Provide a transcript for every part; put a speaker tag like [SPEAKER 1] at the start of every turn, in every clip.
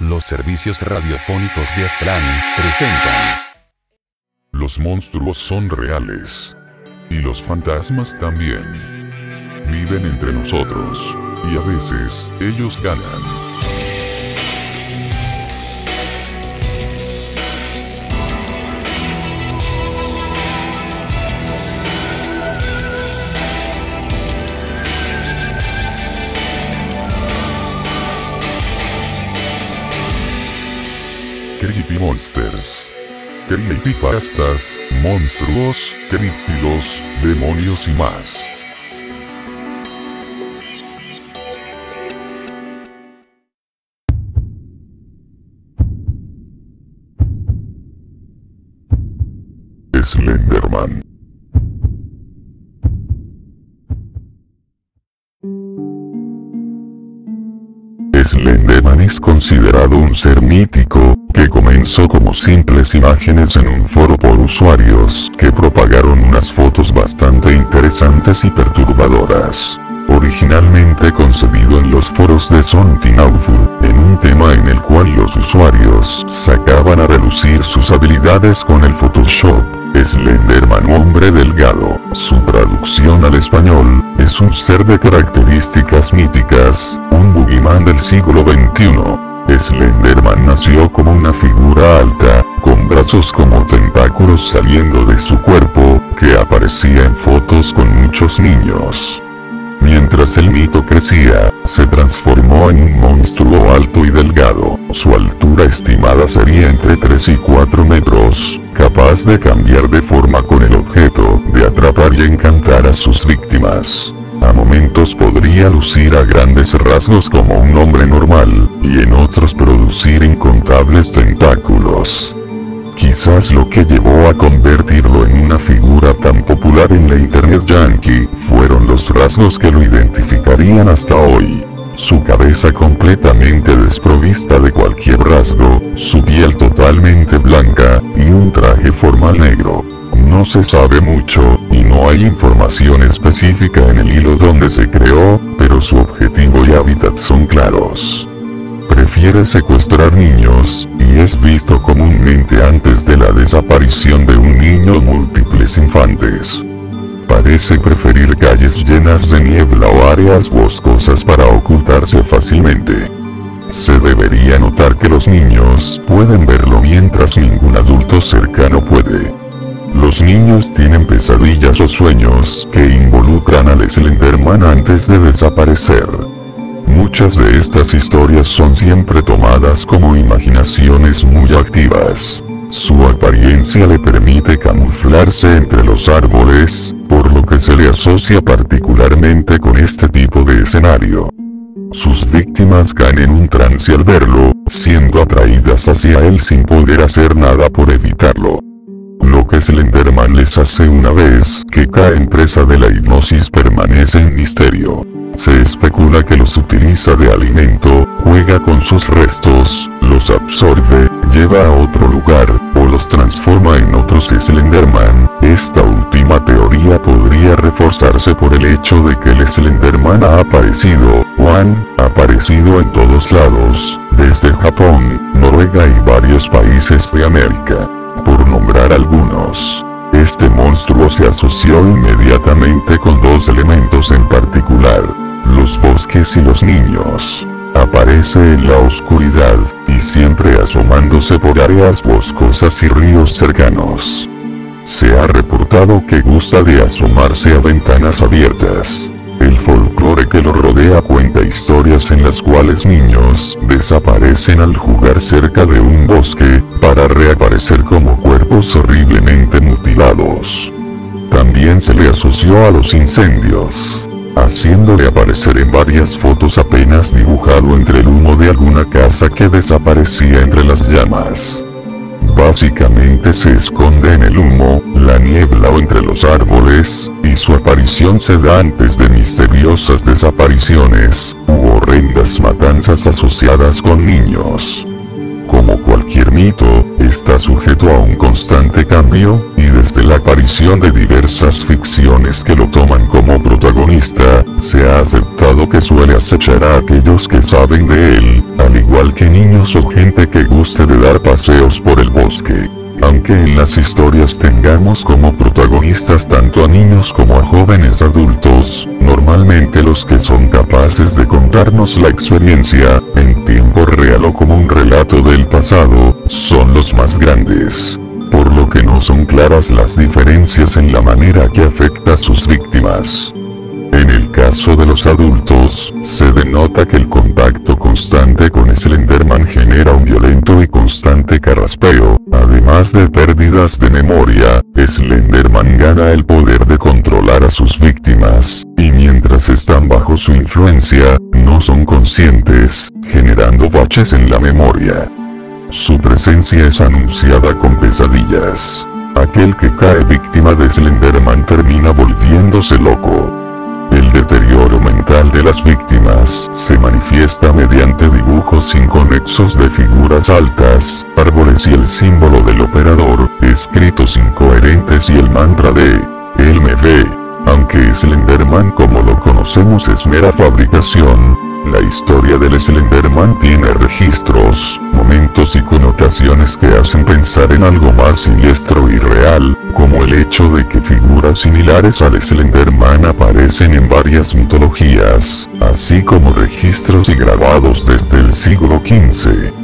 [SPEAKER 1] Los servicios radiofónicos de Aztlán presentan.
[SPEAKER 2] Los monstruos son reales. Y los fantasmas también. Viven entre nosotros. Y a veces, ellos ganan. Creepy Monsters. Creepypastas, monstruos, críptidos, demonios y más. Slenderman. Slenderman es considerado un ser mítico, que comenzó como simples imágenes en un foro por usuarios que propagaron unas fotos bastante interesantes y perturbadoras. Originalmente concebido en los foros de Sontinaufu, en un tema en el cual los usuarios sacaban a relucir sus habilidades con el Photoshop, Slenderman hombre delgado, su traducción al español, es un ser de características míticas, un boogeyman del siglo XXI. Slenderman nació como una figura alta, con brazos como tentáculos saliendo de su cuerpo, que aparecía en fotos con muchos niños. Mientras el mito crecía, se transformó en un monstruo alto y delgado. Su altura estimada sería entre 3 y 4 metros, capaz de cambiar de forma con el objeto de atrapar y encantar a sus víctimas. A momentos podría lucir a grandes rasgos como un hombre normal, incontables tentáculos. Quizás lo que llevó a convertirlo en una figura tan popular en la internet yankee, fueron los rasgos que lo identificarían hasta hoy. Su cabeza completamente desprovista de cualquier rasgo, su piel totalmente blanca, y un traje formal negro. No se sabe mucho, y no hay información específica en el hilo donde se creó, pero su objetivo y hábitat son claros prefiere secuestrar niños, y es visto comúnmente antes de la desaparición de un niño múltiples infantes. Parece preferir calles llenas de niebla o áreas boscosas para ocultarse fácilmente. Se debería notar que los niños pueden verlo mientras ningún adulto cercano puede. Los niños tienen pesadillas o sueños que involucran al Slenderman antes de desaparecer. Muchas de estas historias son siempre tomadas como imaginaciones muy activas. Su apariencia le permite camuflarse entre los árboles, por lo que se le asocia particularmente con este tipo de escenario. Sus víctimas caen en un trance al verlo, siendo atraídas hacia él sin poder hacer nada por evitarlo. Lo que Slenderman les hace una vez que caen presa de la hipnosis permanece en misterio. Se especula que los utiliza de alimento, juega con sus restos, los absorbe, lleva a otro lugar, o los transforma en otros Slenderman. Esta última teoría podría reforzarse por el hecho de que el Slenderman ha aparecido, o han aparecido en todos lados, desde Japón, Noruega y varios países de América. Por nombrar algunos. Este monstruo se asoció inmediatamente con dos elementos en particular, los bosques y los niños. Aparece en la oscuridad, y siempre asomándose por áreas boscosas y ríos cercanos. Se ha reportado que gusta de asomarse a ventanas abiertas. El folclore que lo rodea cuenta historias en las cuales niños desaparecen al jugar cerca de un bosque, para reaparecer como cuerpos horriblemente mutilados. También se le asoció a los incendios haciéndole aparecer en varias fotos apenas dibujado entre el humo de alguna casa que desaparecía entre las llamas. Básicamente se esconde en el humo, la niebla o entre los árboles, y su aparición se da antes de misteriosas desapariciones, u horrendas matanzas asociadas con niños. como cualquier está sujeto a un constante cambio, y desde la aparición de diversas ficciones que lo toman como protagonista, se ha aceptado que suele acechar a aquellos que saben de él, al igual que niños o gente que guste de dar paseos por el bosque. Aunque en las historias tengamos como protagonistas tanto a niños como a jóvenes adultos, normalmente los que son capaces de contarnos la experiencia, en tiempo real o como un relato del pasado, son los más grandes. Por lo que no son claras las diferencias en la manera que afecta a sus víctimas. En el caso de los adultos, se denota que el contacto constante con Slenderman genera un violento y constante carraspeo, además de pérdidas de memoria, Slenderman gana el poder de controlar a sus víctimas, y mientras están bajo su influencia, no son conscientes, generando baches en la memoria. Su presencia es anunciada con pesadillas. Aquel que cae víctima de Slenderman termina volviéndose loco. El deterioro mental de las víctimas se manifiesta mediante dibujos inconexos de figuras altas, árboles y el símbolo del operador, escritos incoherentes y el mantra de Él me ve. Aunque Slenderman como lo conocemos es mera fabricación, la historia del Slenderman tiene registros, momentos y connotaciones que hacen pensar en algo más siniestro y real, como el hecho de que figuras similares al Slenderman aparecen en varias mitologías, así como registros y grabados desde el siglo XV.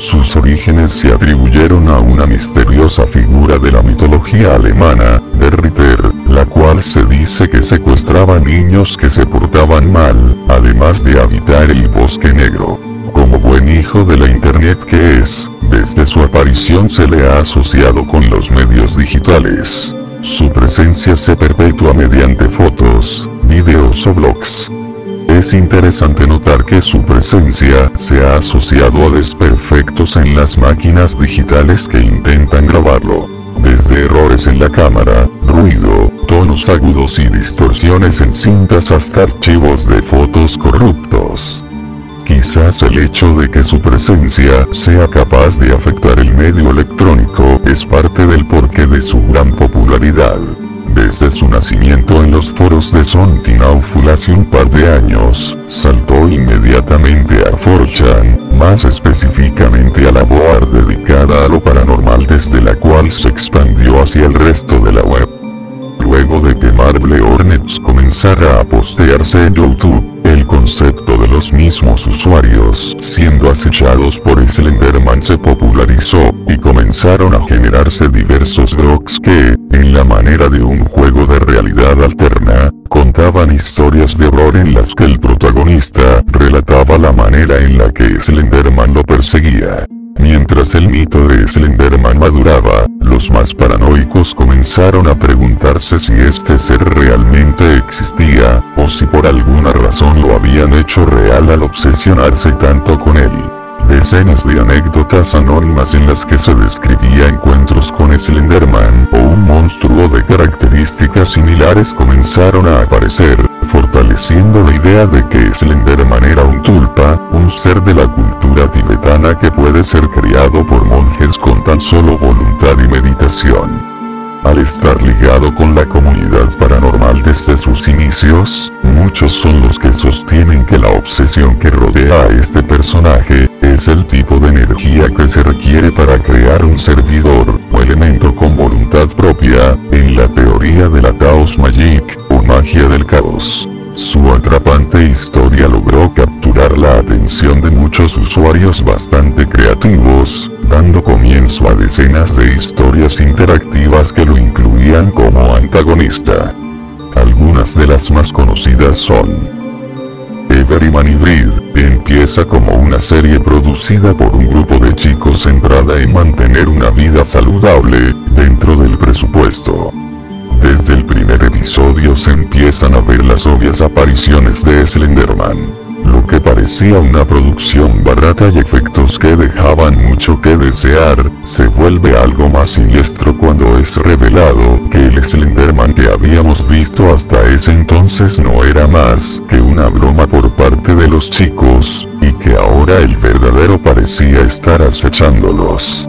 [SPEAKER 2] Sus orígenes se atribuyeron a una misteriosa figura de la mitología alemana, Der Ritter, la cual se dice que secuestraba niños que se portaban mal, además de habitar el bosque negro. Como buen hijo de la internet que es, desde su aparición se le ha asociado con los medios digitales. Su presencia se perpetúa mediante fotos, videos o blogs. Es interesante notar que su presencia se ha asociado a desperfectos en las máquinas digitales que intentan grabarlo. Desde errores en la cámara, ruido, tonos agudos y distorsiones en cintas hasta archivos de fotos corruptos. Quizás el hecho de que su presencia sea capaz de afectar el medio electrónico es parte del porqué de su gran popularidad. Desde su nacimiento en los foros de Sontinawful hace un par de años, saltó inmediatamente a 4chan, más específicamente a la board dedicada a lo paranormal desde la cual se expandió hacia el resto de la web. Luego de que Marble Hornets comenzara a postearse en YouTube, el concepto de los mismos usuarios siendo acechados por Slenderman se popularizó, y comenzaron a generarse diversos blogs que, en la manera de un juego de realidad alterna, contaban historias de horror en las que el protagonista relataba la manera en la que Slenderman lo perseguía. Mientras el mito de Slenderman maduraba, los más paranoicos comenzaron a preguntarse si este ser realmente existía, o si por alguna razón lo habían hecho real al obsesionarse tanto con él. Decenas de anécdotas anónimas en las que se describía encuentros con Slenderman o un monstruo de características similares comenzaron a aparecer, fortaleciendo la idea de que Slenderman era un tulpa, un ser de la cultura tibetana que puede ser criado por monjes con tan solo voluntad y meditación. Al estar ligado con la comunidad paranormal desde sus inicios, muchos son los que sostienen que la obsesión que rodea a este personaje, es el tipo de energía que se requiere para crear un servidor, o elemento con voluntad propia, en la teoría de la Chaos Magic, o magia del caos. Su atrapante historia logró capturar la atención de muchos usuarios bastante creativos, dando comienzo a decenas de historias interactivas que lo incluían como antagonista. Algunas de las más conocidas son Everyman Hybrid, empieza como una serie producida por un grupo de chicos centrada en mantener una vida saludable, dentro del presupuesto. Desde el primer episodio se empiezan a ver las obvias apariciones de Slenderman. Lo que parecía una producción barata y efectos que dejaban mucho que desear, se vuelve algo más siniestro cuando es revelado que el Slenderman que habíamos visto hasta ese entonces no era más que una broma por parte de los chicos, y que ahora el verdadero parecía estar acechándolos.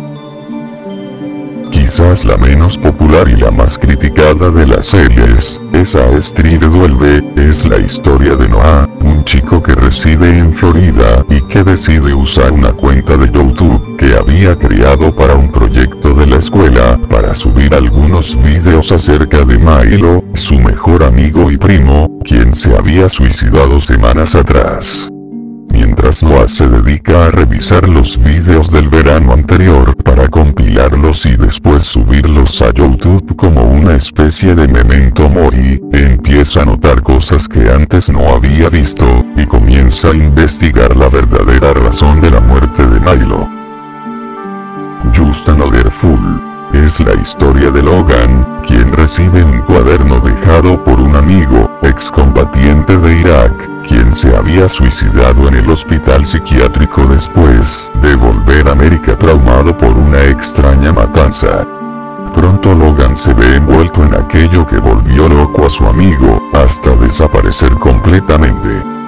[SPEAKER 2] Quizás la menos popular y la más criticada de las series, esa Street Duelve, es la historia de Noah, un chico que reside en Florida y que decide usar una cuenta de YouTube que había creado para un proyecto de la escuela para subir algunos videos acerca de Milo, su mejor amigo y primo, quien se había suicidado semanas atrás mientras Noah se dedica a revisar los vídeos del verano anterior para compilarlos y después subirlos a YouTube como una especie de memento mori, empieza a notar cosas que antes no había visto, y comienza a investigar la verdadera razón de la muerte de Milo. Just Another Fool es la historia de Logan, quien recibe un cuaderno dejado por un amigo, excombatiente de Irak, quien se había suicidado en el hospital psiquiátrico después de volver a América traumado por una extraña matanza. Pronto Logan se ve envuelto en aquello que volvió loco a su amigo, hasta desaparecer completamente.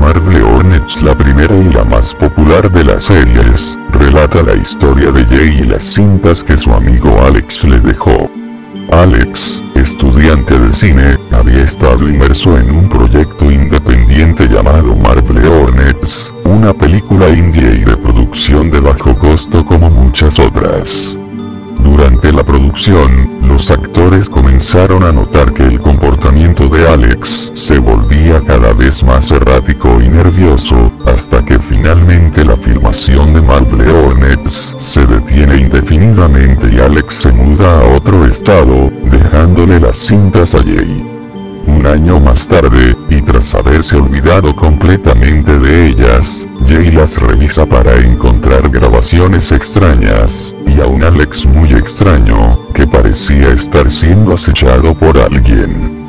[SPEAKER 2] Marvel Hornets, la primera y la más popular de las series, relata la historia de Jay y las cintas que su amigo Alex le dejó. Alex, estudiante de cine, había estado inmerso en un proyecto independiente llamado Marvel Hornets, una película india y de producción de bajo costo como muchas otras. Durante la producción, los actores comenzaron a notar que el comportamiento de Alex se volvía cada vez más errático y nervioso, hasta que finalmente la filmación de Marvel Hornets se detiene indefinidamente y Alex se muda a otro estado, dejándole las cintas a Jay. Un año más tarde, y tras haberse olvidado completamente de ellas, Jay las revisa para encontrar grabaciones extrañas, a un Alex muy extraño, que parecía estar siendo acechado por alguien.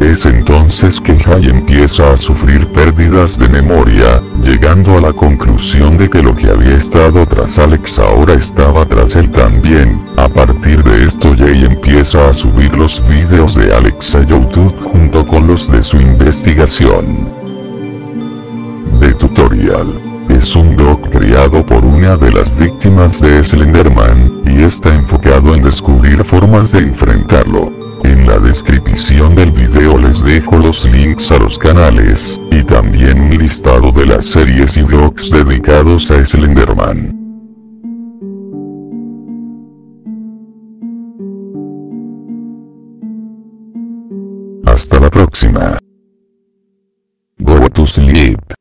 [SPEAKER 2] Es entonces que Jay empieza a sufrir pérdidas de memoria, llegando a la conclusión de que lo que había estado tras Alex ahora estaba tras él también. A partir de esto Jay empieza a subir los videos de Alex a YouTube junto con los de su investigación. De tutorial. Es un blog creado por una de las víctimas de Slenderman, y está enfocado en descubrir formas de enfrentarlo. En la descripción del video les dejo los links a los canales, y también un listado de las series y blogs dedicados a Slenderman. Hasta la próxima. Go to sleep.